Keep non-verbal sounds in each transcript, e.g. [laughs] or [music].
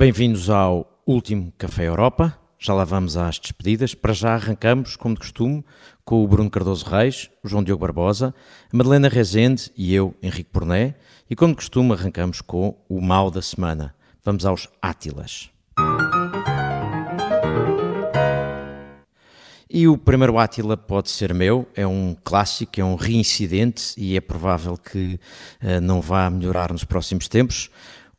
Bem-vindos ao último Café Europa. Já lá vamos às despedidas. Para já arrancamos, como de costume, com o Bruno Cardoso Reis, o João Diogo Barbosa, a Madalena Rezende e eu, Henrique Porné. E como de costume, arrancamos com o mal da semana. Vamos aos Átilas. E o primeiro Átila pode ser meu, é um clássico, é um reincidente e é provável que uh, não vá melhorar nos próximos tempos.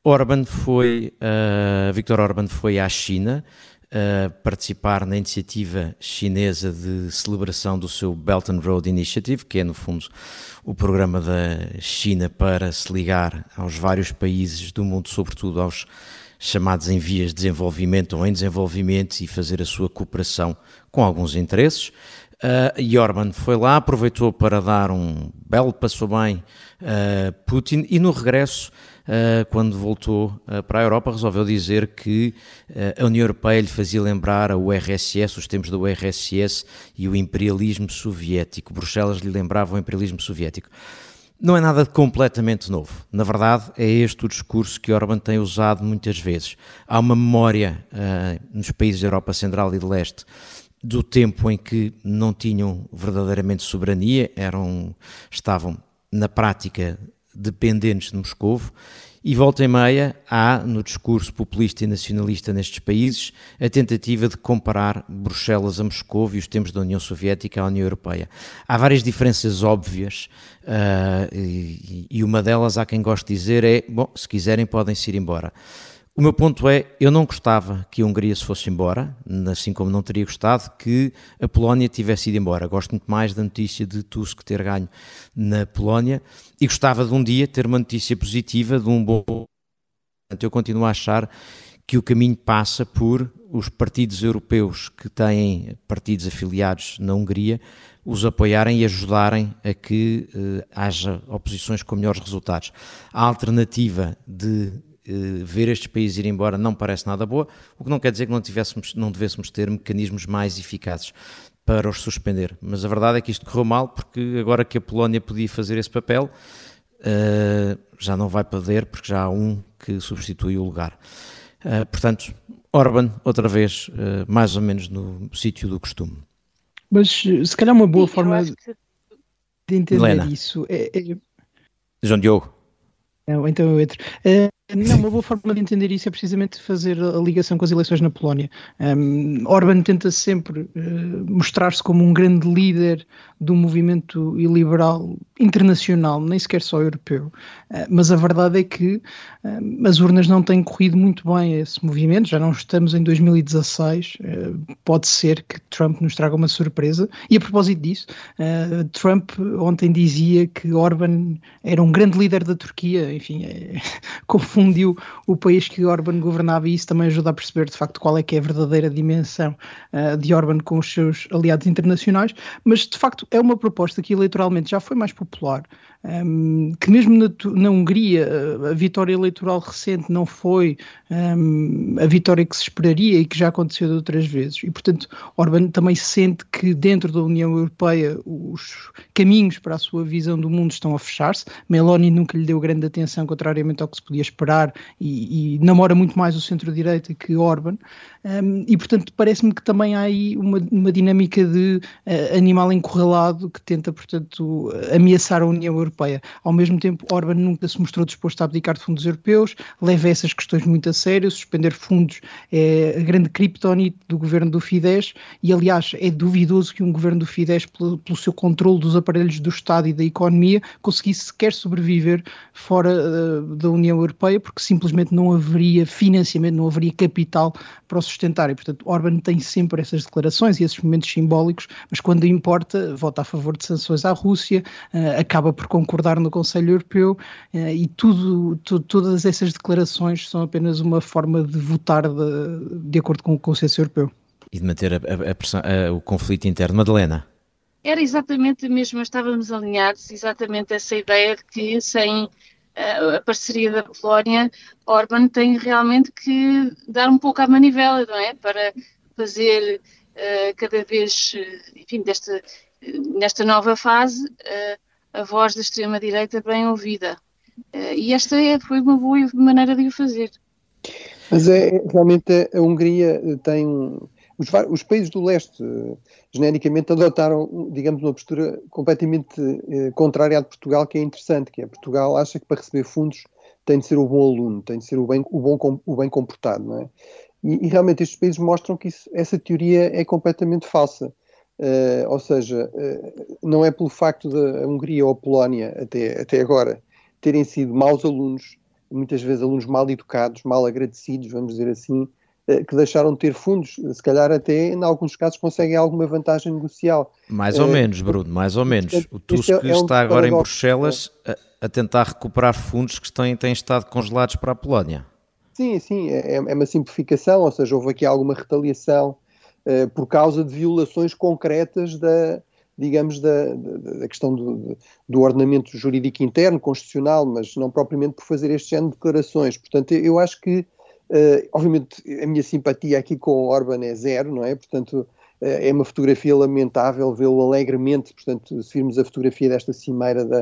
Orban foi, uh, Viktor Orban foi à China uh, participar na iniciativa chinesa de celebração do seu Belt and Road Initiative, que é no fundo o programa da China para se ligar aos vários países do mundo, sobretudo aos chamados em vias de desenvolvimento ou em desenvolvimento e fazer a sua cooperação com alguns interesses. Uh, e Orban foi lá, aproveitou para dar um belo passo bem a uh, Putin e no regresso, uh, quando voltou uh, para a Europa, resolveu dizer que a União Europeia lhe fazia lembrar a URSS, os tempos da URSS e o imperialismo soviético. Bruxelas lhe lembrava o imperialismo soviético. Não é nada completamente novo. Na verdade, é este o discurso que Orban tem usado muitas vezes. Há uma memória nos países da Europa Central e de Leste do tempo em que não tinham verdadeiramente soberania, eram, estavam na prática dependentes de Moscou e volta e meia há, no discurso populista e nacionalista nestes países, a tentativa de comparar Bruxelas a Moscou e os tempos da União Soviética à União Europeia. Há várias diferenças óbvias uh, e, e, uma delas, há quem goste de dizer, é: bom, se quiserem, podem-se ir embora. O meu ponto é, eu não gostava que a Hungria se fosse embora, assim como não teria gostado que a Polónia tivesse ido embora. Gosto muito mais da notícia de Tusk ter ganho na Polónia e gostava de um dia ter uma notícia positiva de um bom. Eu continuo a achar que o caminho passa por os partidos europeus que têm partidos afiliados na Hungria os apoiarem e ajudarem a que uh, haja oposições com melhores resultados. A alternativa de eh, ver estes países ir embora não parece nada boa, o que não quer dizer que não, tivéssemos, não devêssemos ter mecanismos mais eficazes para os suspender. Mas a verdade é que isto correu mal, porque agora que a Polónia podia fazer esse papel, uh, já não vai poder, porque já há um que substitui o lugar. Uh, portanto, Orban, outra vez, uh, mais ou menos no sítio do costume. Mas se calhar uma boa Sim, forma que... de entender Helena. isso é, é... João Diogo. Não, então eu entro. Não, uma boa forma de entender isso é precisamente fazer a ligação com as eleições na Polónia. Um, Orban tenta sempre uh, mostrar-se como um grande líder do movimento liberal internacional, nem sequer só europeu. Uh, mas a verdade é que uh, as urnas não têm corrido muito bem a esse movimento. Já não estamos em 2016. pode ser que Trump nos traga uma surpresa. E a propósito disso, Trump ontem dizia que Orban era um grande líder da Turquia. Enfim, é, [laughs] confundiu o país que Orban governava e isso também ajuda a perceber de facto qual é que é a verdadeira dimensão uh, de Orban com os seus aliados internacionais, mas de facto é uma proposta que eleitoralmente já foi mais popular, um, que mesmo na, na, Hungria a vitória eleitoral recente não foi um, a vitória que se esperaria e que já aconteceu de outras vezes. E, portanto, Orban também sente que dentro da União Europeia os caminhos para a sua visão do mundo estão a fechar-se. Meloni nunca lhe deu grande atenção, contrariamente ao que se podia esperar, e, e namora muito mais o centro-direita que Orban. Um, e, portanto, parece-me que também há aí uma, uma dinâmica de uh, animal encurralado que tenta, portanto, ameaçar a União Europeia. Ao mesmo tempo, Orban nunca se mostrou disposto a abdicar de fundos europeus, leva essas questões muito a sério, suspender fundos é a grande criptonite do governo do Fidesz e, aliás, é duvidoso que um governo do Fidesz, pelo, pelo seu controle dos aparelhos do Estado e da economia, conseguisse sequer sobreviver fora uh, da União Europeia, porque simplesmente não haveria financiamento, não haveria capital para o sustentar. E, portanto, Orban tem sempre essas declarações e esses momentos simbólicos, mas quando importa, vota a favor de sanções à Rússia, uh, acaba por concordar no Conselho Europeu eh, e tudo, tu, todas essas declarações são apenas uma forma de votar de, de acordo com o Conselho Europeu. E de manter a, a, a pressão, o conflito interno. Madalena? Era exatamente mesmo, estávamos alinhados, exatamente essa ideia de que sem a parceria da Polónia, Orban tem realmente que dar um pouco à manivela, não é? Para fazer uh, cada vez, enfim, desta, nesta nova fase, uh, a voz da extrema-direita bem ouvida. Uh, e esta é, foi uma boa maneira de o fazer. Mas é, realmente a Hungria tem os, os, países do leste genericamente adotaram, digamos, uma postura completamente eh, contrária à de Portugal, que é interessante, que é Portugal acha que para receber fundos tem de ser o bom aluno, tem de ser o bem, o bom, o bem comportado, não é? E, e realmente estes países mostram que isso, essa teoria é completamente falsa. Uh, ou seja, uh, não é pelo facto da Hungria ou a Polónia, até, até agora, terem sido maus alunos, muitas vezes alunos mal educados, mal agradecidos, vamos dizer assim, que deixaram de ter fundos, se calhar até, em alguns casos, conseguem alguma vantagem negocial. Mais ou menos, Bruno, mais ou menos. O Tusk é, é um está agora em Bruxelas a, a, tentar recuperar fundos que têm, têm estado congelados para a Polónia. Sim, sim, é, é uma simplificação, ou seja, houve aqui alguma retaliação uh, por causa de violações concretas da, digamos, da, da, da questão do, do, ordenamento jurídico interno, constitucional, mas não propriamente por fazer este género de declarações. Portanto, eu acho que, uh, obviamente, a minha simpatia aqui com o Orban é zero, não é? Portanto, uh, é uma fotografia lamentável vê-lo alegremente, portanto, se virmos a fotografia desta cimeira da,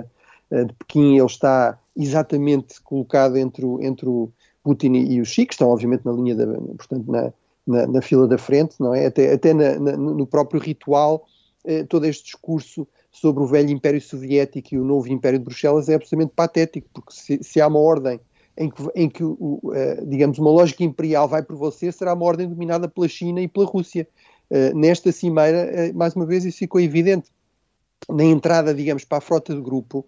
de Pequim, ele está exatamente colocado entre o, entre o Putin e o Xi, que estão obviamente na linha da, portanto, na, na, na, fila da frente, não é? Até, até na, na, no próprio ritual, eh, todo este discurso sobre o velho Império Soviético e o novo Império de Bruxelas é absolutamente patético, porque se, se há uma ordem em que, em que o, uh, digamos, uma lógica imperial vai por você, será uma ordem dominada pela China e pela Rússia. Uh, nesta cimeira, uh, mais uma vez, isso ficou evidente na entrada, digamos, para a frota do grupo,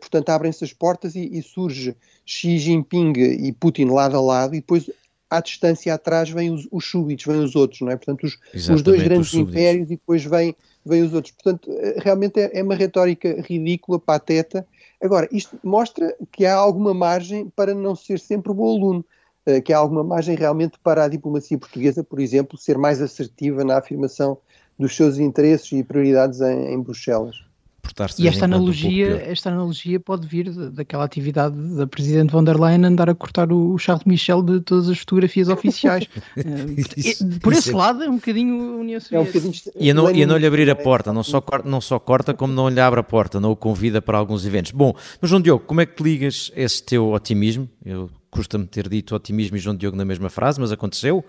portanto, abrem-se as portas e, e, surge Xi Jinping e Putin lado a lado, e depois à distância atrás vêm os, os súbitos, vêm os outros, não é? Portanto, os, os dois grandes os impérios e depois vêm, vêm os outros. Portanto, realmente é, é uma retórica ridícula, pateta. Agora, isto mostra que há alguma margem para não ser sempre o bom aluno, uh, que há alguma margem realmente para a diplomacia portuguesa, por exemplo, ser mais assertiva na afirmação dos seus interesses e prioridades em, em Bruxelas. E esta analogia, um esta analogia pode vir daquela atividade da Presidente von der Leyen andar a cortar o Charles Michel de todas as fotografias oficiais. [laughs] Eh, por esse é... lado é um bocadinho União Soviética. É um bocadinho... E, a não, e a não lhe abrir a porta, não só, corta, não só corta como não lhe abre a porta, não o convida para alguns eventos. Bom, mas João Diogo, como é que te ligas esse teu otimismo? Eu custa-me ter dito otimismo e João Diogo na mesma frase, mas aconteceu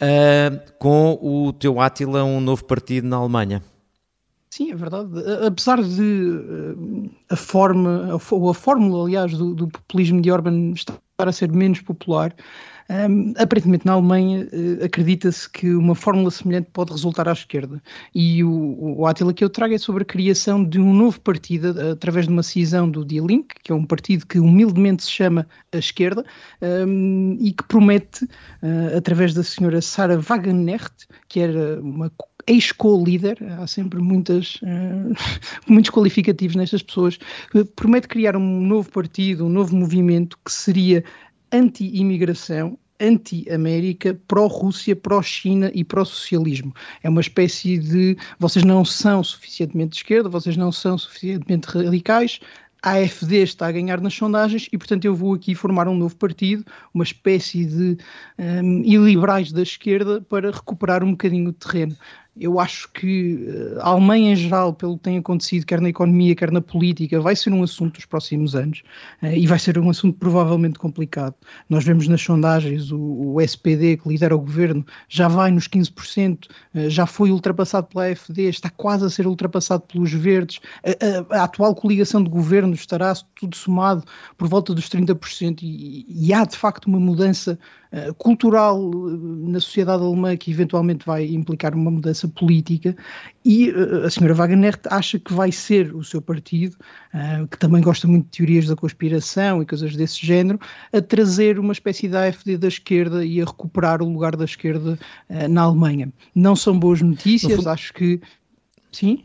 uh, com o teu Átila, um novo partido na Alemanha. Sim, é verdade. Apesar de uh, a forma, ou a, fórmula, aliás, do, do, populismo de Orban estar a ser menos popular, um, aparentemente na Alemanha uh, acredita-se que uma fórmula semelhante pode resultar à esquerda. E o, o Átila que eu trago é sobre a criação de um novo partido através de uma cisão do Die Link, que é um partido que humildemente se chama a esquerda um, e que promete, uh, através da senhora Sarah Wagenknecht, que era uma ex-co-líder, há sempre muitas, uh, [laughs] muitos qualificativos nestas pessoas, promete criar um novo partido, um novo movimento que seria anti-imigração, anti-América, pró-Rússia, pró-China e pró-socialismo. É uma espécie de vocês não são suficientemente de esquerda, vocês não são suficientemente radicais, a AFD está a ganhar nas sondagens e, portanto, eu vou aqui formar um novo partido, uma espécie de um, iliberais da esquerda, para recuperar um bocadinho de terreno eu acho que eh, a Alemanha em geral, pelo que tem acontecido, quer na economia, quer na política, vai ser um assunto dos próximos anos eh, e vai ser um assunto provavelmente complicado. Nós vemos nas sondagens o, o SPD, que lidera o governo, já vai nos 15%, eh, já foi ultrapassado pela AFD, está quase a ser ultrapassado pelos verdes. A, a, a atual coligação de governo estará tudo somado por volta dos 30% e, e há de facto uma mudança uh, cultural na sociedade alemã que eventualmente vai implicar uma mudança política e uh, a senhora Wagner acha que vai ser o seu partido, uh, que também gosta muito de teorias da conspiração e coisas desse género, a trazer uma espécie de AFD da esquerda e a recuperar o lugar da esquerda na Alemanha. Não são boas notícias, fundo... acho que sim.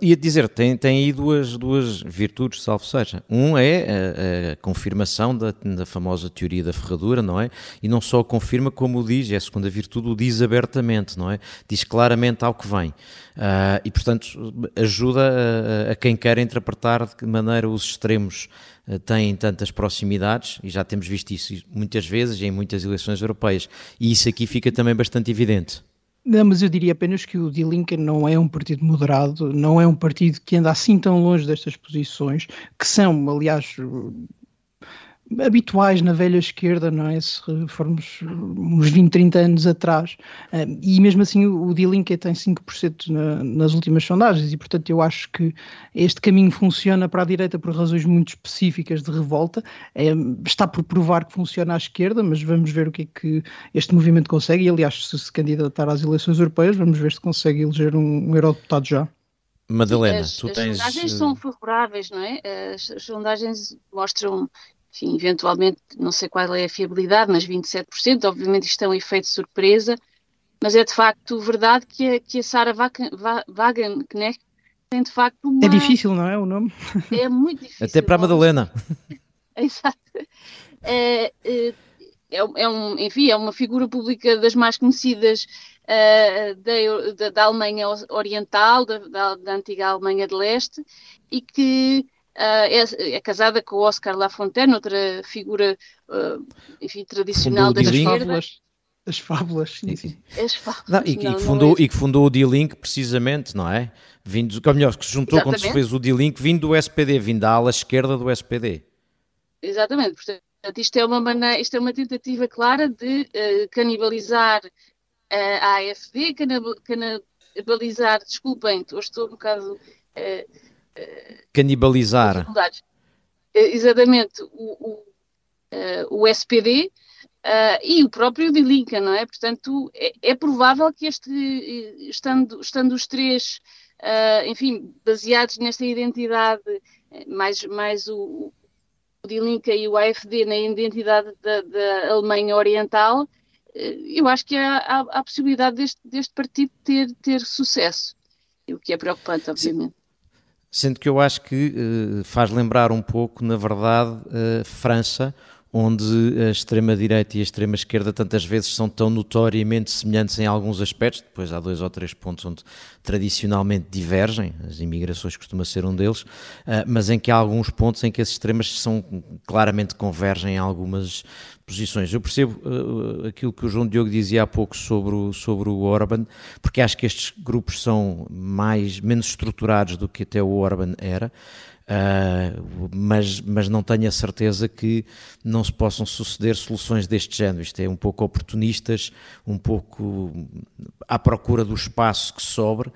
Ia dizer, tem, tem aí duas, duas virtudes, salvo seja. Um é a, a confirmação da, da, famosa teoria da ferradura, não é? E não só confirma, como o diz, é a segunda virtude, o diz abertamente, não é? Diz claramente ao que vem. Uh, e, portanto, ajuda a, a, quem quer interpretar de que maneira os extremos uh, têm tantas proximidades, e já temos visto isso muitas vezes em muitas eleições europeias. E isso aqui fica também bastante evidente. Não, mas eu diria apenas que o Die Linke não é um partido moderado, não é um partido que anda assim tão longe destas posições, que são, aliás, habituais na velha esquerda, não é? Se formos uns 20, 30 anos atrás. E mesmo assim o, D-Link tem 5% na, nas últimas sondagens e, portanto, eu acho que este caminho funciona para a direita por razões muito específicas de revolta. É, está por provar que funciona à esquerda, mas vamos ver o que é que este movimento consegue. E, aliás, se se candidatar às eleições europeias, vamos ver se consegue eleger um, um eurodeputado já. Madalena, as, tu as tens. As sondagens são favoráveis, não é? As, as sondagens mostram, enfim, eventualmente, não sei qual é a fiabilidade, mas 27%. Obviamente, isto é um efeito surpresa, mas é de facto verdade que a, que a Sara Wagenknecht tem de facto uma. É difícil, não é? O nome? É muito difícil. Até para a Madalena. [laughs] Exato. É, é, é, um, enfim, é uma figura pública das mais conhecidas uh, da, da, da, Alemanha Oriental, da, da, da, antiga Alemanha de Leste, e que é, é, casada com Oscar Lafontaine, outra figura, uh, enfim, tradicional da esquerda. As fábulas, sim, sim. As fábulas. Não, e, não, e, que fundou, é... e que fundou o D-Link precisamente, não é? Vindo, ou melhor, que se juntou Exatamente. quando se fez o D-Link, vindo do SPD, vindo da ala esquerda do SPD. Exatamente, portanto, isto é uma, maneira, isto é uma tentativa clara de uh, canibalizar a AFD, canibalizar, desculpem, estou um bocado. Uh, uh, Canibalizar. exatamente, o, o, o SPD. Uh, e o próprio de Lincoln, não é? Portanto, é, é provável que este, estando, estando os três, uh, enfim, baseados nesta identidade, mais, mais o, o de Lincoln e o AFD na identidade da, da Alemanha Oriental, eu acho que há, há, há a possibilidade deste, deste partido ter, ter sucesso, o que é preocupante, obviamente. Sendo que eu acho que uh, faz lembrar um pouco, na verdade, uh, França, onde a extrema-direita e a extrema-esquerda tantas vezes são tão notoriamente semelhantes em alguns aspectos, depois há dois ou três pontos onde tradicionalmente divergem, as imigrações costuma ser um deles, ah, mas em que há alguns pontos em que as extremas são, claramente convergem em algumas posições. Eu percebo uh, aquilo que o João Diogo dizia há pouco sobre o, sobre o Orban, porque acho que estes grupos são mais, menos estruturados do que até o Orban era, Uh, mas, mas não tenho a certeza que não se possam suceder soluções deste género. Isto é um pouco oportunistas, um pouco à procura do espaço que sobre, uh,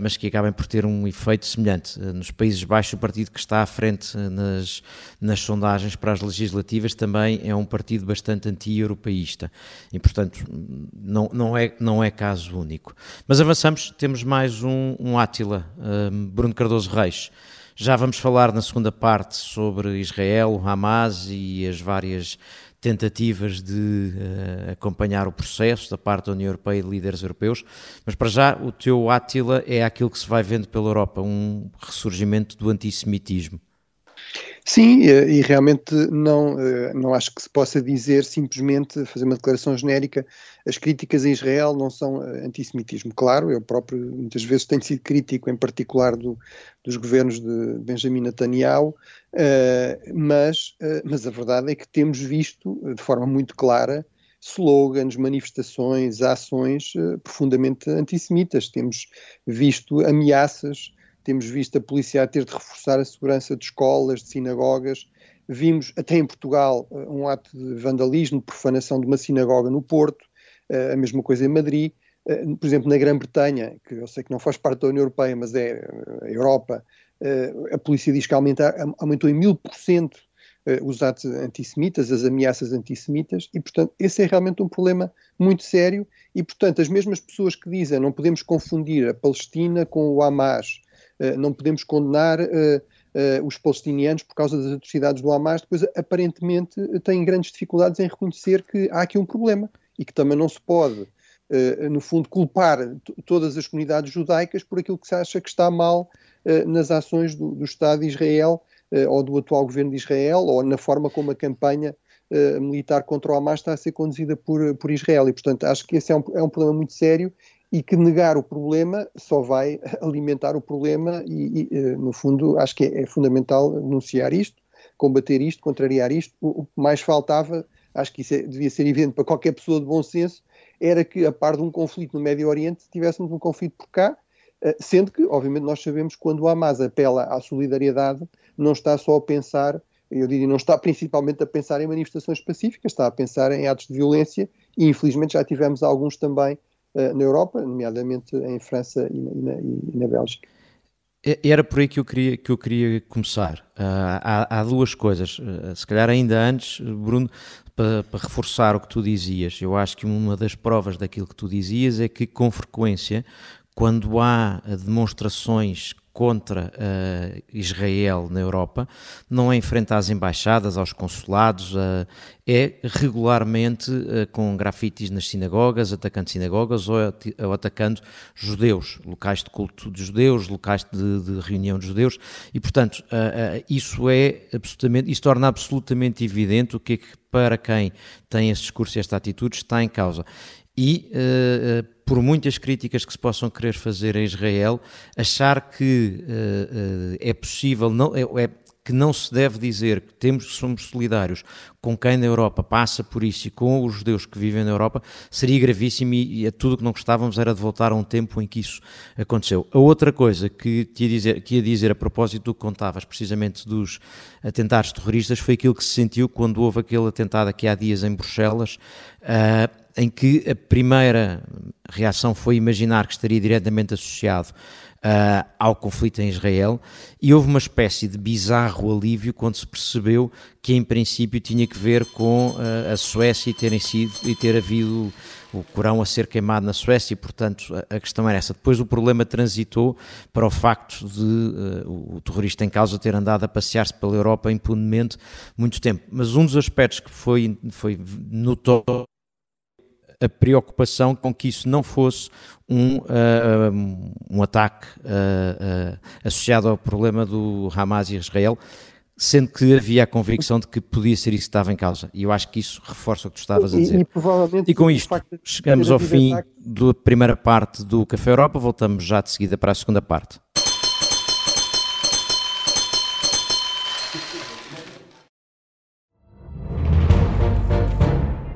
mas que acabem por ter um efeito semelhante. Uh, nos Países Baixos, o partido que está à frente nas, nas sondagens para as legislativas também é um partido bastante anti-europeísta e, portanto, não, não, é, não é caso único. Mas avançamos, temos mais um, um Átila, Bruno Cardoso Reis. Já vamos falar na segunda parte sobre Israel, Hamas e as várias tentativas de uh, acompanhar o processo da parte da União Europeia e de líderes europeus, mas para já o teu Átila é aquilo que se vai vendo pela Europa, um ressurgimento do antissemitismo. Sim, e realmente não, eh, não acho que se possa dizer simplesmente, fazer uma declaração genérica, as críticas a Israel não são eh, antissemitismo. Claro, eu próprio muitas vezes tenho sido crítico, em particular do, dos governos de Benjamin Netanyahu, uh, mas, mas a verdade é que temos visto de forma muito clara slogans, manifestações, ações profundamente antissemitas. Temos visto ameaças temos visto a polícia a ter de reforçar a segurança de escolas, de sinagogas. Vimos até em Portugal eh, um ato de vandalismo, profanação de uma sinagoga no Porto, eh, a mesma coisa em Madrid. Eh, por exemplo, na Grã-Bretanha, que eu sei que não faz parte da União Europeia, mas é a Europa, a polícia diz que aumentou em mil por cento os atos antissemitas, as ameaças antissemitas, e portanto esse é realmente um problema muito sério, e portanto as mesmas pessoas que dizem não podemos confundir a Palestina com o Hamas, não podemos condenar eh, eh, os palestinianos por causa das atrocidades do Hamas, depois aparentemente têm grandes dificuldades em reconhecer que há aqui um problema e que também não se pode, no fundo, culpar todas as comunidades judaicas por aquilo que se acha que está mal nas ações do, do Estado de Israel ou do atual governo de Israel ou na forma como a campanha militar contra o Hamas está a ser conduzida por, por Israel. E, portanto, acho que esse é um, é um problema muito sério e que negar o problema só vai [laughs] alimentar o problema e, e eh, no fundo, acho que é, é, fundamental denunciar isto, combater isto, contrariar isto. O, que mais faltava, acho que isso é, devia ser evidente para qualquer pessoa de bom senso, era que, a par de um conflito no Médio Oriente, tivéssemos um conflito por cá, eh, sendo que, obviamente, nós sabemos que quando o Hamas apela à solidariedade, não está só a pensar eu diria, não está [laughs] principalmente a pensar em manifestações pacíficas, está a pensar em atos de violência e infelizmente já tivemos alguns também na Europa, nomeadamente em França e na, e na, Bélgica. Era por aí que eu queria, que eu queria começar. Uh, há, há, duas coisas. Uh, se calhar ainda antes, Bruno, para, para, reforçar o que tu dizias, eu acho que uma das provas daquilo que tu dizias é que, com frequência, quando há demonstrações contra uh, Israel na Europa não é enfrenta às embaixadas, aos consulados, uh, é regularmente uh, com grafites nas sinagogas, atacando sinagogas ou, ou, atacando judeus, locais de culto de judeus, locais de, de reunião de judeus, e portanto isso é absolutamente, isso torna absolutamente evidente o que é que para quem tem esse discurso e esta atitude está em causa. E por muitas críticas que se possam querer fazer a Israel, achar que uh, uh, é possível, não, é, é, que não se deve dizer que temos que somos solidários com quem na Europa passa por isso e com os judeus que vivem na Europa, seria gravíssimo e, e tudo o que não gostávamos era de voltar a um tempo em que isso aconteceu. A outra coisa que, te ia dizer, que ia dizer a propósito do que contavas precisamente dos atentados terroristas foi aquilo que se sentiu quando houve aquele atentado aqui há dias em Bruxelas, uh, em que a primeira reação foi imaginar que estaria diretamente associado uh, ao conflito em Israel e houve uma espécie de bizarro alívio quando se percebeu que em princípio tinha que ver com uh, a Suécia e, terem sido, e ter havido o Corão a ser queimado na Suécia e, portanto, a, questão era essa. Depois o problema transitou para o facto de uh, o terrorista em causa ter andado a passear-se pela Europa impunemente muito tempo. Mas um dos aspectos que foi, foi notório a preocupação com que isso não fosse um, uh, um ataque uh, uh, associado ao problema do Hamas e Israel, sendo que havia a convicção de que podia ser isso que estava em causa. E eu acho que isso reforça o que tu estavas a dizer. E, e com isto, chegamos ao fim da primeira parte do Café Europa, voltamos já de seguida para a segunda parte.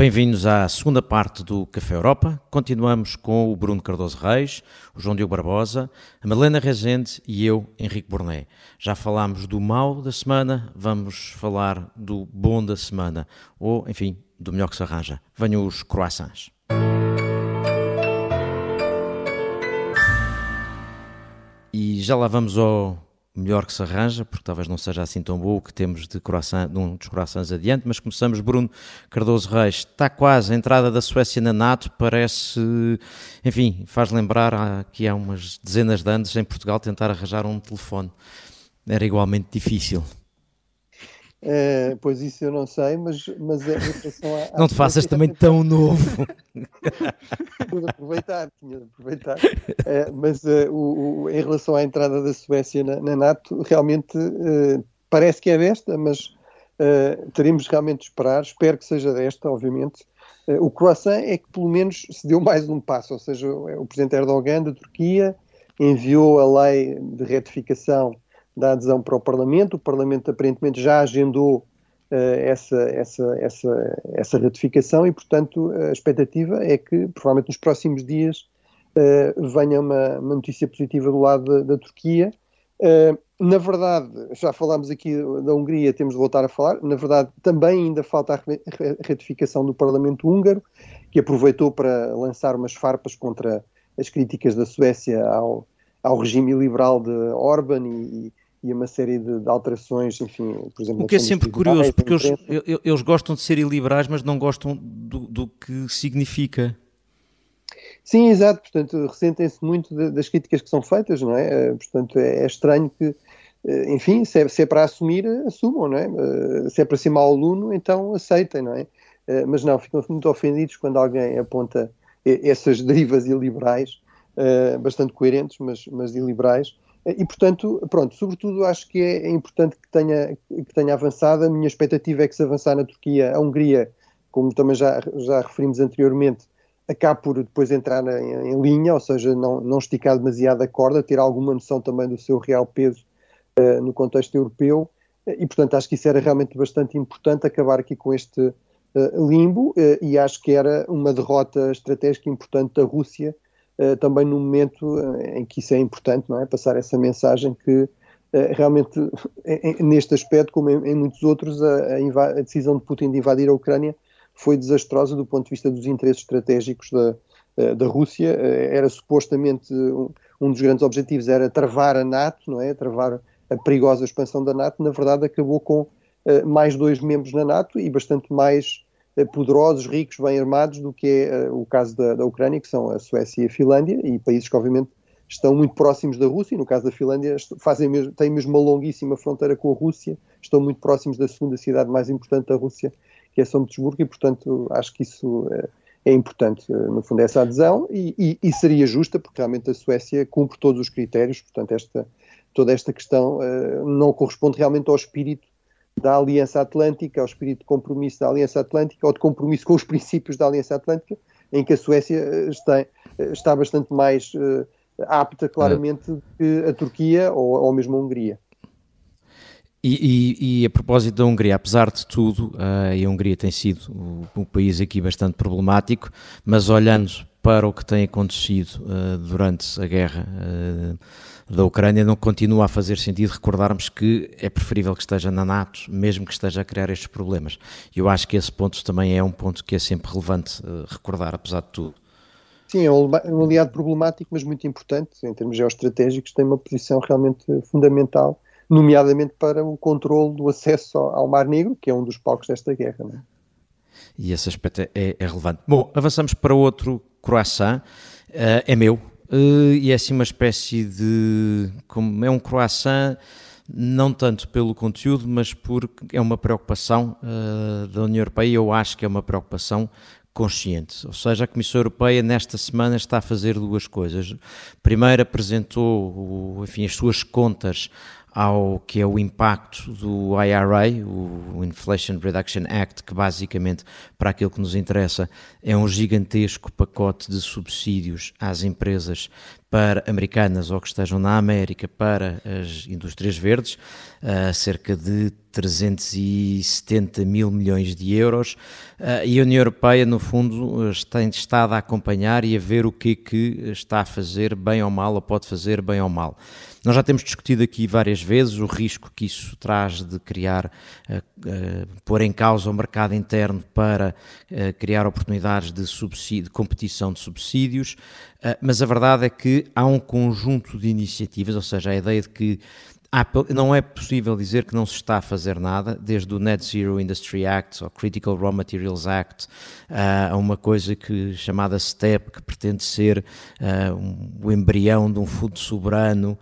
Bem-vindos à segunda parte do Café Europa. Continuamos com o Bruno Cardoso Reis, o João Diogo Barbosa, a Malena Rezende e eu, Henrique Borné. Já falámos do mal da semana, vamos falar do bom da semana, ou, enfim, do melhor que se arranja. Venham os croissants. E já lá vamos ao melhor que se arranja, porque talvez não seja assim tão bom o que temos de, coração, de um dos corações adiante, mas começamos, Bruno Cardoso Reis, está quase a entrada da Suécia na NATO, parece, enfim, faz lembrar que há umas dezenas de anos em Portugal tentar arranjar um telefone, era igualmente difícil. É, pois isso eu não sei, mas, mas é em relação a. Não te faças também tão novo. [laughs] Tinha de aproveitar, tinha de aproveitar. É, mas uh, o, o, em relação à entrada da Suécia na, na NATO, realmente parece que é desta, mas teremos realmente de esperar. Espero que seja desta, obviamente. o croissant é que pelo menos se deu mais um passo, ou seja, o, o presidente Erdogan da Turquia enviou a lei de retificação da adesão para o Parlamento. O Parlamento aparentemente já agendou uh, essa, essa, essa, essa ratificação e, portanto, a expectativa é que, provavelmente nos próximos dias, uh, venha uma, uma, notícia positiva do lado da, da Turquia. Uh, na verdade, já falámos aqui da Hungria, temos de voltar a falar. Na verdade, também ainda falta a ratificação do Parlamento húngaro, que aproveitou para lançar umas farpas contra as críticas da Suécia ao, ao regime liberal de Orban e, e uma série de, de, alterações, enfim, por exemplo... O que é sempre curioso, porque eles, eles, gostam de ser iliberais, mas não gostam do, do, que significa. Sim, exato. Portanto, ressentem-se muito de, das críticas que são feitas, não é? Eh, portanto, é, é estranho que, eh, enfim, se é, se é, para assumir, assumam, não é? Eh, se é para ser mau aluno, então aceitem, não é? Mas não, ficam muito ofendidos quando alguém aponta essas [laughs] derivas iliberais, bastante coerentes, mas, mas iliberais. E, portanto, pronto, sobretudo acho que é, é importante que tenha, que tenha avançado. A minha expectativa é que se avançar na Turquia, a Hungria, como também já, já referimos anteriormente, acabe por depois entrar em, em, linha, ou seja, não, não esticar demasiado a corda, ter alguma noção também do seu real peso uh, no contexto europeu, e portanto acho que isso era realmente bastante importante, acabar aqui com este uh, limbo, uh, e acho que era uma derrota estratégica importante da Rússia, também no momento em que isso é importante, não é? Passar essa mensagem que realmente, [laughs] neste aspecto, como em, muitos outros, a, a, decisão de Putin de invadir a Ucrânia foi desastrosa do ponto de vista dos interesses estratégicos da, eh, da Rússia. Eh, era supostamente um dos grandes objetivos era travar a NATO, não é? Travar a perigosa expansão da NATO. Na verdade, acabou com mais dois membros na NATO e bastante mais poderosos, ricos, bem armados do que é uh, o caso da, da Ucrânia, que são a Suécia e a Finlândia, e países que obviamente estão muito próximos da Rússia, e no caso da Finlândia fazem mesmo, têm mesmo uma longuíssima fronteira com a Rússia, estão muito próximos da segunda cidade mais importante da Rússia, que é São Petersburgo, e portanto acho que isso é, é importante, eh, no fundo, essa adesão, e, e, e, seria justa, porque realmente a Suécia cumpre todos os critérios, portanto esta, toda esta questão não corresponde realmente ao espírito da Aliança Atlântica, ao espírito de compromisso da Aliança Atlântica, ou de compromisso com os princípios da Aliança Atlântica, em que a Suécia está, está bastante mais uh, apta, claramente, que a Turquia ou, ou mesmo a Hungria. E, e, e, a propósito da Hungria, apesar de tudo, uh, a Hungria tem sido um, país aqui bastante problemático, mas olhando para o que tem acontecido uh, durante a guerra da Ucrânia, não continua a fazer sentido recordarmos que é preferível que esteja na NATO, mesmo que esteja a criar estes problemas. Eu acho que esse ponto também é um ponto que é sempre relevante recordar, apesar de tudo. Sim, é um aliado problemático, mas muito importante em termos geoestratégicos, tem uma posição realmente fundamental nomeadamente para o controle do acesso ao, Mar Negro, que é um dos palcos desta guerra. É? E esse aspecto é, é, relevante. Bom, avançamos para outro croissant, uh, é meu, uh, e é assim uma espécie de. Como, é um croissant não tanto pelo conteúdo, mas porque é uma preocupação uh, da União Europeia, eu acho que é uma preocupação consciente. Ou seja, a Comissão Europeia nesta semana está a fazer duas coisas. Primeiro apresentou enfim, as suas contas ao que é o impacto do IRA, o Inflation Reduction Act, que basicamente, para aquilo que nos interessa, é um gigantesco pacote de subsídios às empresas para americanas ou que estejam na América para as indústrias verdes, uh, cerca de 370 mil milhões de euros, uh, e a União Europeia, no fundo, tem estado a acompanhar e a ver o que é que está a fazer bem ou mal, ou pode fazer bem ou mal. Nós já temos discutido aqui várias vezes o risco que isso traz de criar, uh, uh, pôr em causa o mercado interno para uh, criar oportunidades de, subsídio, de competição de subsídios, mas a verdade é que há um conjunto de iniciativas, ou seja, a ideia de que não é possível dizer que não se está a fazer nada, desde o Net Zero Industry Act ou Critical Raw Materials Act a uma coisa que, chamada STEP, que pretende ser uh, um, o embrião de um fundo soberano.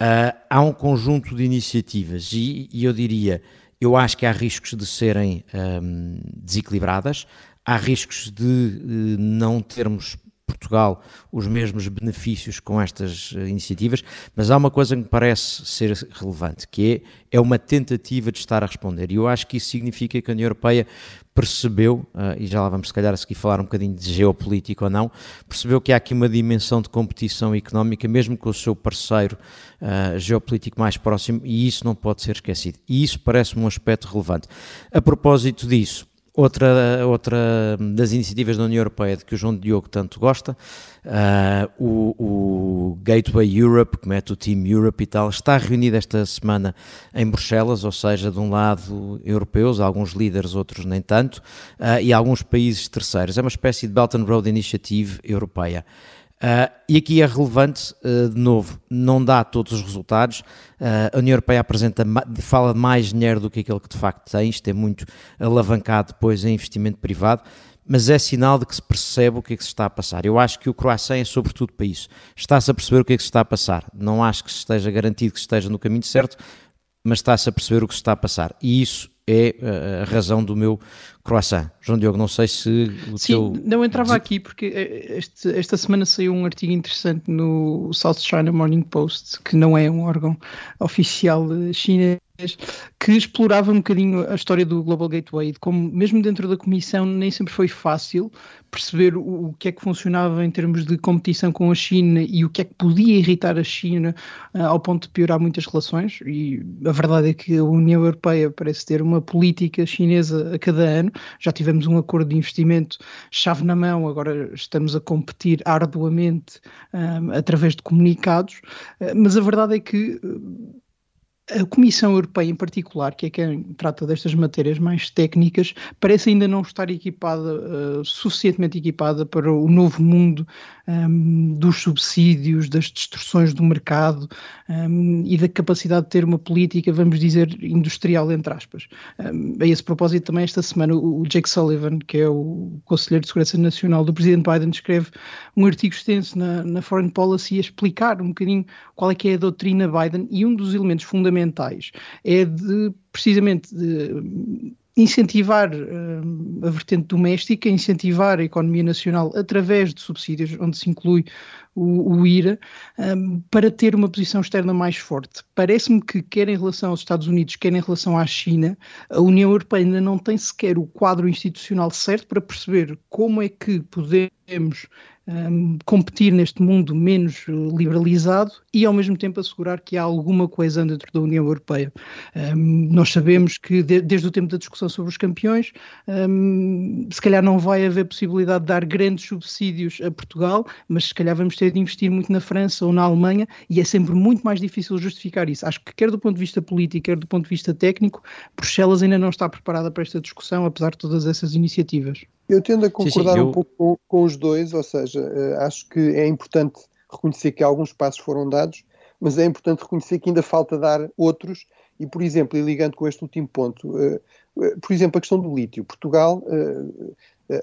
Uh, há um conjunto de iniciativas e, e, eu diria, eu acho que há riscos de serem um, desequilibradas, há riscos de uh, não termos Portugal os mesmos benefícios com estas eh, iniciativas, mas há uma coisa que me parece ser relevante, que é, é uma tentativa de estar a responder. E eu acho que isso significa que a União Europeia percebeu, uh, e já lá vamos se calhar a seguir falar um bocadinho de geopolítica ou não, percebeu que há aqui uma dimensão de competição económica, mesmo com o seu parceiro uh, geopolítico mais próximo, e isso não pode ser esquecido. E isso parece-me um aspecto relevante. A propósito disso, Outra, outra das iniciativas da União Europeia de que o João Diogo tanto gosta, uh, o, o, Gateway Europe, que mete o Team Europe e tal, está reunido esta semana em Bruxelas, ou seja, de um lado europeus, alguns líderes, outros nem tanto, uh, e alguns países terceiros. É uma espécie de Belt and Road Initiative europeia. Uh, e aqui é relevante, uh, de novo, não dá todos os resultados. Uh, a União Europeia apresenta, fala mais dinheiro do que aquele que de facto tem, isto é muito alavancado depois em investimento privado, mas é sinal de que se percebe o que é que se está a passar. Eu acho que o croissant é sobretudo para isso. Está-se a perceber o que é que se está a passar. Não acho que esteja garantido que esteja no caminho certo, mas está-se a perceber o que se está a passar. E isso é eh, a razão do meu croissant. João Diogo, não sei se o Sim, teu... não entrava aqui porque eh, este, esta semana saiu um artigo interessante no South China Morning Post, que não é um órgão oficial chinês, que explorava um bocadinho a história do Global Gateway, de como mesmo dentro da comissão nem sempre foi fácil perceber o, o, que é que funcionava em termos de competição com a China e o que é que podia irritar a China uh, ao ponto de piorar muitas relações. E a verdade é que a União Europeia parece ter uma política chinesa a cada ano. Já tivemos um acordo de investimento chave na mão, agora estamos a competir arduamente um, através de comunicados, uh, mas a verdade é que a Comissão Europeia, em particular, que é quem trata destas matérias mais técnicas, parece ainda não estar equipada, uh, suficientemente equipada para o novo mundo um, dos subsídios, das destruções do mercado um, e da capacidade de ter uma política, vamos dizer, industrial, entre aspas. Um, a esse propósito, também esta semana, o, o Jake Sullivan, que é o Conselheiro de Segurança Nacional do Presidente Biden, escreve um artigo extenso na, na Foreign Policy a explicar um bocadinho qual é que é a doutrina Biden e um dos elementos fundamentais é de precisamente de incentivar uh, a vertente doméstica, incentivar a economia nacional através de subsídios, onde se inclui o, o IRA, um, para ter uma posição externa mais forte. Parece-me que, quer em relação aos Estados Unidos, quer em relação à China, a União Europeia ainda não tem sequer o quadro institucional certo para perceber como é que podemos um, competir neste mundo menos liberalizado e ao mesmo tempo assegurar que há alguma coisa dentro da União Europeia. Um, nós sabemos que de, desde o tempo da discussão sobre os campeões, um, se calhar não vai haver possibilidade de dar grandes subsídios a Portugal, mas se calhar vamos ter de investir muito na França ou na Alemanha e é sempre muito mais difícil justificar isso. Acho que quer do ponto de vista político, quer do ponto de vista técnico, Bruxelas ainda não está preparada para esta discussão, apesar de todas essas iniciativas. Eu tendo a concordar sim, sim, eu... um pouco com, com, os dois, ou seja, uh, acho que é importante reconhecer que alguns passos foram dados, mas é importante reconhecer que ainda falta dar outros, e por exemplo, e ligando com este último ponto, uh, uh, por exemplo, a questão do lítio. Portugal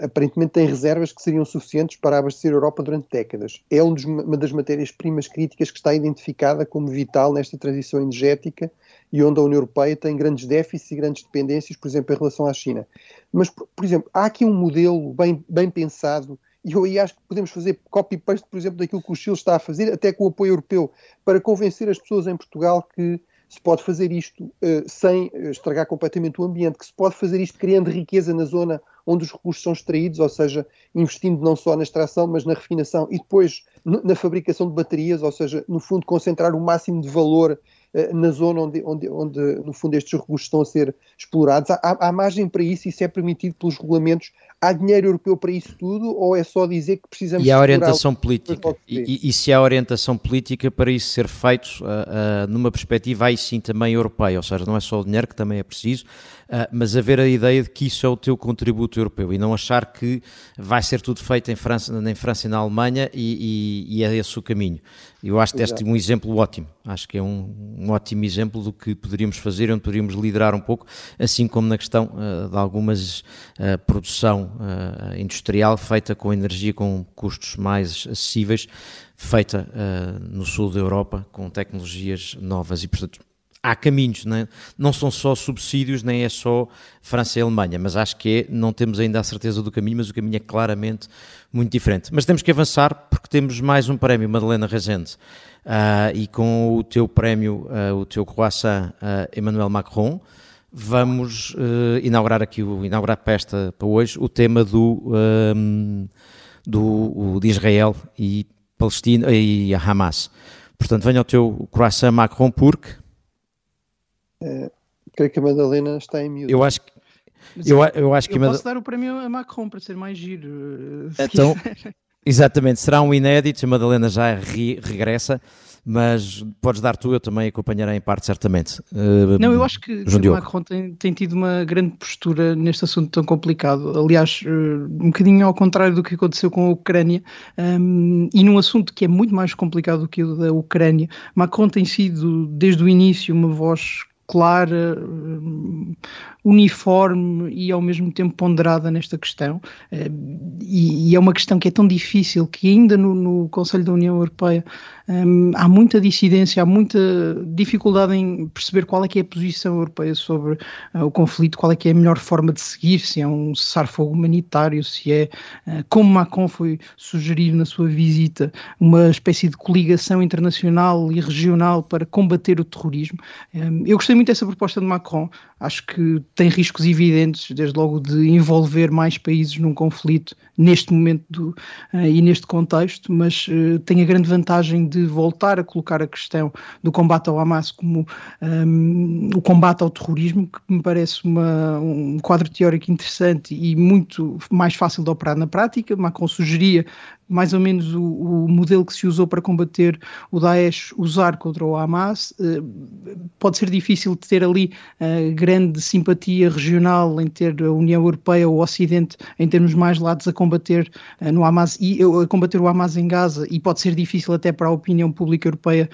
aparentemente tem reservas que seriam suficientes para abastecer a Europa durante décadas. É um uma das matérias-primas críticas que está identificada como vital nesta transição energética e onde a União Europeia tem grandes déficits e grandes dependências, por exemplo, em relação à China. Mas, por, exemplo, há aqui um modelo bem, bem pensado e eu aí acho que podemos fazer copy-paste, por exemplo, daquilo que o Chile está a fazer, até com o apoio europeu, para convencer as pessoas em Portugal que se pode fazer isto uh, sem estragar completamente o ambiente, que se pode fazer isto criando riqueza na zona onde os recursos são extraídos, ou seja, investindo não só na extração, mas na refinação e depois na fabricação de baterias, ou seja, no fundo concentrar o máximo de valor uh, na zona onde, onde, onde, no fundo, estes recursos estão a ser explorados. Há, há, margem para isso, isso é permitido pelos regulamentos. Há dinheiro europeu para isso tudo ou é só dizer que precisamos... E a orientação política. E, e, se há orientação política para isso ser feito uh, uh, numa perspectiva aí sim também europeia, ou seja, não é só o dinheiro que também é preciso, Uh, mas haver a ideia de que isso é o teu contributo europeu e não achar que vai ser tudo feito em França, em França e na Alemanha e, e, e é esse o caminho. Eu acho que este é um exemplo ótimo, acho que é um, um, ótimo exemplo do que poderíamos fazer, onde poderíamos liderar um pouco, assim como na questão de algumas uh, produção industrial feita com energia com custos mais acessíveis, feita no sul da Europa com tecnologias novas e portanto há caminhos, não, é? não são só subsídios, nem é só França e Alemanha, mas acho que é, não temos ainda a certeza do caminho, mas o caminho é claramente muito diferente. Mas temos que avançar porque temos mais um prémio, Madalena Rezende, uh, e com o teu prémio, uh, o teu croissant uh, Emmanuel Macron, vamos inaugurar aqui, o, inaugurar para, esta, para hoje, o tema do, um, do, de Israel e Palestina e a Hamas. Portanto, venha o teu croissant Macron porque Uh, creio que a Madalena está em miúdo. Eu acho que. Eu, eu, acho que eu posso dar o prémio a Macron para ser mais giro. Então, exatamente, será um inédito. A Madalena já re, regressa, mas podes dar tu, eu também acompanharei em parte, certamente. Uh, não, eu acho que, que Macron tem, tem, tido uma grande postura neste assunto tão complicado. Aliás, uh, um bocadinho ao contrário do que aconteceu com a Ucrânia, um, e num assunto que é muito mais complicado do que o da Ucrânia, Macron tem sido, desde o início, uma voz clara, uniforme e ao mesmo tempo ponderada nesta questão. E, e, é uma questão que é tão difícil que ainda no, no Conselho da União Europeia um, há muita dissidência, há muita dificuldade em perceber qual é que é a posição europeia sobre uh, o conflito, qual é que é a melhor forma de seguir, se é um cessar-fogo humanitário, se é, uh, como Macron foi sugerir na sua visita, uma espécie de coligação internacional e regional para combater o terrorismo. Um, eu gostei muito dessa proposta de Macron, acho que tem riscos evidentes, desde logo de envolver mais países num conflito neste momento do, uh, e neste contexto, mas tem a grande vantagem de voltar a colocar a questão do combate ao Hamas como um, o combate ao terrorismo, que me parece uma, um quadro teórico interessante e muito mais fácil de operar na prática. Macron sugeria mais ou menos o, o, modelo que se usou para combater o Daesh usar contra o Hamas. Uh, pode ser difícil de ter ali uh, grande simpatia regional em ter a União Europeia ou o Ocidente em termos mais lados a combater uh, no Hamas e a combater o Hamas em Gaza e pode ser difícil até para a opinião pública europeia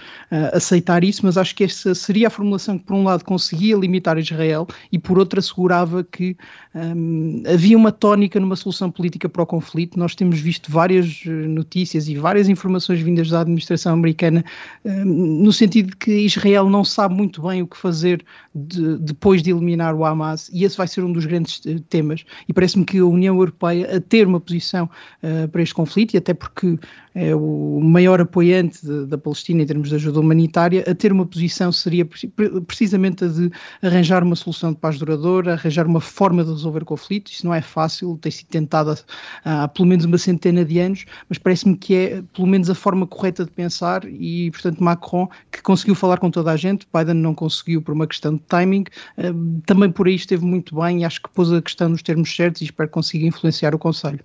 aceitar isso, mas acho que essa seria a formulação que por um lado conseguia limitar Israel e por outro assegurava que um, havia uma tónica numa solução política para o conflito. Nós temos visto várias notícias e várias informações vindas da administração americana no sentido de que Israel não sabe muito bem o que fazer de, depois de eliminar o Hamas e esse vai ser um dos grandes eh, temas e parece-me que a União Europeia a ter uma posição uh, para este conflito e até porque é o maior apoiante da Palestina em termos de ajuda humanitária, a ter uma posição seria precisamente a de arranjar uma solução de paz duradoura, arranjar uma forma de resolver o conflito. Isso não é fácil, tem sido tentado há pelo menos uma centena de anos, mas parece-me que é pelo menos a forma correta de pensar e, portanto, Macron, que conseguiu falar com toda a gente, Biden não conseguiu por uma questão de timing, eh, também por aí esteve muito bem e acho que pôs a questão nos termos certos e espero que consiga influenciar o Conselho.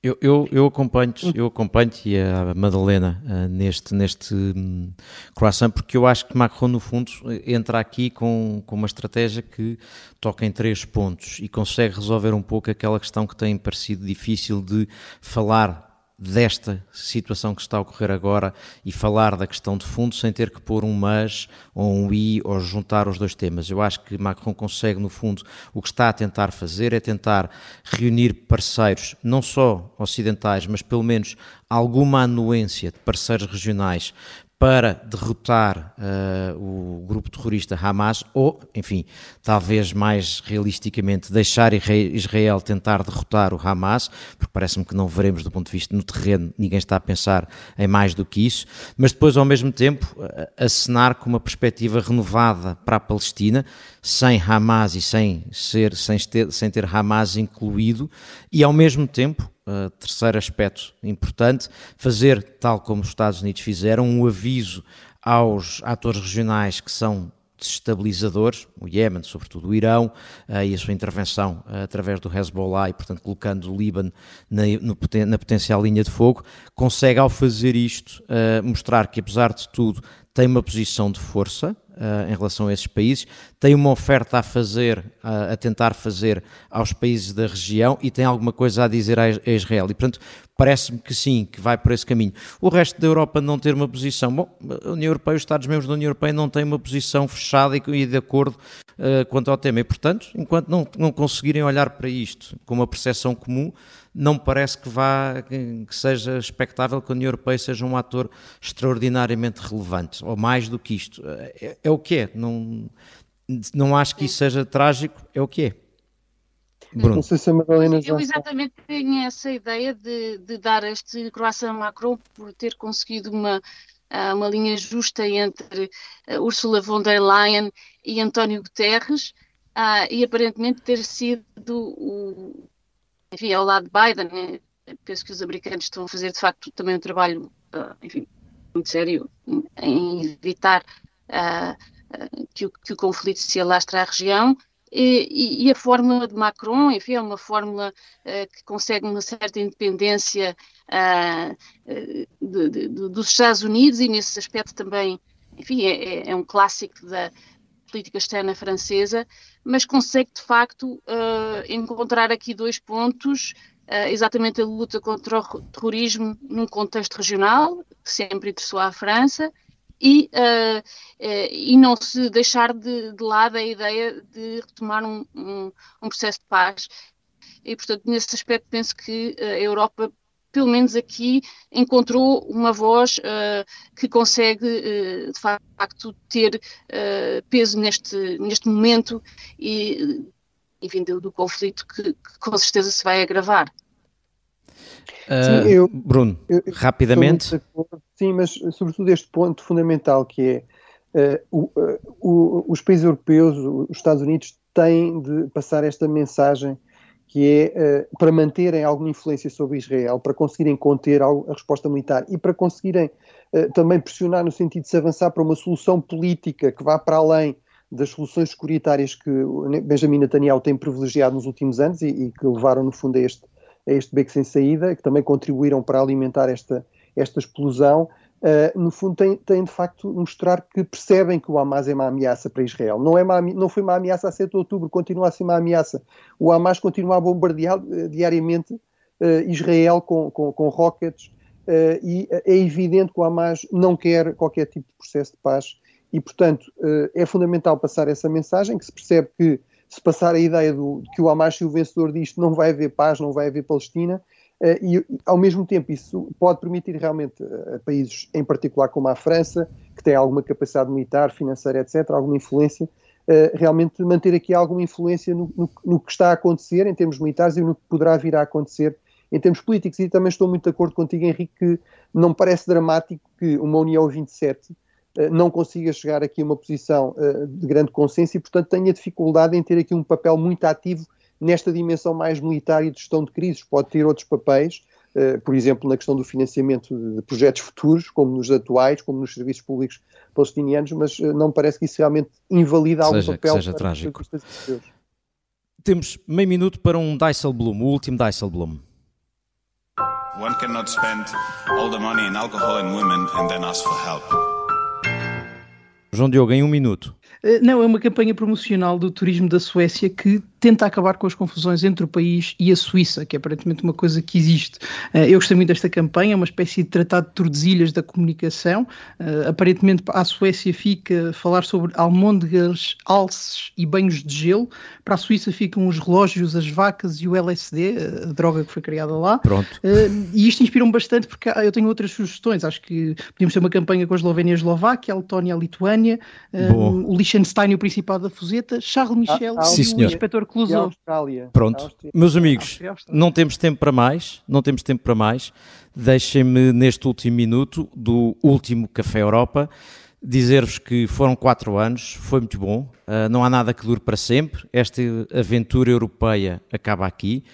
Eu, eu, eu acompanho eu acompanho e a Madalena uh, neste, neste um, croissant, porque eu acho que Macron, no fundo, entra aqui com, com uma estratégia que toca em três pontos e consegue resolver um pouco aquela questão que tem parecido difícil de falar desta situação que está a ocorrer agora e falar da questão de fundo sem ter que pôr um mas ou um i ou juntar os dois temas. Eu acho que Macron consegue, no fundo, o que está a tentar fazer é tentar reunir parceiros, não só ocidentais, mas pelo menos alguma anuência de parceiros regionais para derrotar uh, o grupo terrorista Hamas, ou, enfim, talvez mais realisticamente, deixar Israel tentar derrotar o Hamas, porque parece-me que não veremos do ponto de vista no terreno, ninguém está a pensar em mais do que isso, mas depois, ao mesmo tempo, acenar com uma perspectiva renovada para a Palestina, sem Hamas e sem, ser, sem, ter, sem ter Hamas incluído, e ao mesmo tempo uh, terceiro aspecto importante, fazer, tal como os Estados Unidos fizeram, um aviso aos atores regionais que são desestabilizadores, o Iémen, sobretudo o Irão, uh, e a sua intervenção uh, através do Hezbollah e, portanto, colocando o Líbano na, no, na potencial linha de fogo, consegue, ao fazer isto, uh, mostrar que, apesar de tudo, tem uma posição de força, uh, em relação a esses países, tem uma oferta a fazer, uh, a tentar fazer aos países da região e tem alguma coisa a dizer a, Israel. E, portanto, parece-me que sim, que vai por esse caminho. O resto da Europa não ter uma posição. Bom, a União Europeia, os Estados-membros da União Europeia não têm uma posição fechada e, e de acordo uh, quanto ao tema. E, portanto, enquanto não, não conseguirem olhar para isto com uma percepção comum, não me parece que vá que seja expectável que a União Europeia seja um ator extraordinariamente relevante, ou mais do que isto. É, é o que é. Não, não acho que isso seja trágico, é o que é. Bruno. Não sei se a Madalena já... Eu exatamente tenho essa ideia de, de dar este croissant Macron por ter conseguido uma, ah, uma linha justa entre ah, Ursula von der Leyen e António Guterres uh, e aparentemente ter sido o, enfim, ao lado de Biden, né? penso que os americanos estão a fazer de facto também um trabalho, uh, enfim, muito sério em evitar uh, uh, que, o, que, o, conflito se alastre à região. E, e, a fórmula de Macron, enfim, é uma fórmula que consegue uma certa independência de, de, de, dos Estados Unidos e nesse aspecto também, enfim, é, é, é um clássico da, política externa francesa, mas consegue de facto uh, encontrar aqui dois pontos, uh, exatamente a luta contra o terrorismo num contexto regional, que sempre interessou à França, e, uh, e não se deixar de, de, lado a ideia de retomar um, um, um, processo de paz. E, portanto, nesse aspecto, penso que a Europa, pelo menos aqui, encontrou uma voz uh, que consegue, de facto, ter peso neste, neste momento e, e vindo do conflito que, que com certeza se vai agravar. Uh, eu, Bruno, eu, eu rapidamente. Sim, mas sobretudo este ponto fundamental que é uh, o, uh, o, os países europeus, os Estados Unidos, têm de passar esta mensagem que é para manterem alguma influência sobre Israel, para conseguirem conter a resposta militar e para conseguirem também pressionar no sentido de se avançar para uma solução política que vá para além das soluções securitárias que Benjamin Netanyahu tem privilegiado nos últimos anos e, e que levaram, no fundo, a este, a este beco sem saída, que também contribuíram para alimentar esta, esta explosão, uh, no fundo tem, tem de facto mostrar que percebem que o Hamas é uma ameaça para Israel. Não, é uma, não foi uma ameaça a 7 de outubro, continua a ser uma ameaça. O Hamas continua a bombardear uh, diariamente uh, Israel com, com, com rockets e é evidente que o Hamas não quer qualquer tipo de processo de paz e, portanto, é fundamental passar essa mensagem, que se percebe que se passar a ideia do, que o Hamas é o vencedor disto, não vai haver paz, não vai haver Palestina, Uh, e, ao mesmo tempo, isso pode permitir realmente uh, a países, em particular como a França, que tem alguma capacidade militar, financeira, etc., alguma influência, uh, realmente manter aqui alguma influência no, no, no, que está a acontecer em termos militares e no que poderá vir a acontecer em termos políticos. E também estou muito de acordo contigo, Henrique, que não parece dramático que uma União 27 eh, não consiga chegar aqui a uma posição de grande consenso e, portanto, tenha dificuldade em ter aqui um papel muito ativo nesta dimensão mais militar e de gestão de crises. Pode ter outros papéis, uh, por exemplo, na questão do financiamento de projetos futuros, como nos atuais, como nos serviços públicos palestinianos, mas uh, não parece que isso realmente invalida algum seja, papel. Que seja trágico. Temos meio minuto para um Dijsselbloem, o último Dijsselbloem. One cannot spend all the money in alcohol and women and then ask for help. João Diogo, em um minuto. Eh, não, é uma campanha promocional do turismo da Suécia que tenta acabar com as confusões entre o país e a Suíça, que é aparentemente uma coisa que existe. Eh, eu gostei muito desta campanha, é uma espécie de tratado de Tordesilhas da comunicação. Eh, aparentemente, a Suécia fica a falar sobre almôndegas, alces e banhos de gelo. Para a Suíça ficam os relógios, as vacas e o LSD, a droga que foi criada lá. Pronto. E isto inspira-me bastante porque eu tenho outras sugestões. Acho que podíamos ter uma campanha com a Eslovénia e a Eslováquia, a Letónia e a Lituânia, o Liechtenstein, o Principado da Fuseta, Charles Michel ah, Sim, e o Inspetor Clouseau. Pronto, meus amigos, não temos tempo para mais, não temos tempo para mais. Deixem-me neste último minuto do último Café Europa dizer-vos que foram quatro anos, foi muito bom, uh, não há nada que dure para sempre, esta aventura europeia acaba aqui.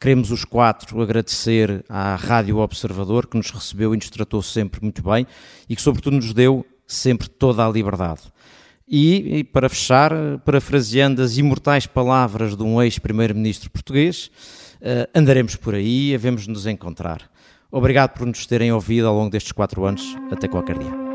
Queremos os quatro agradecer à Rádio Observador que nos recebeu e nos tratou sempre muito bem e que, sobretudo, nos deu sempre toda a liberdade. E, e, para fechar, parafraseando as imortais palavras de um ex-primeiro-ministro português, uh, andaremos por aí, havemos de nos encontrar. Obrigado por nos terem ouvido ao longo destes quatro anos. Até qualquer dia.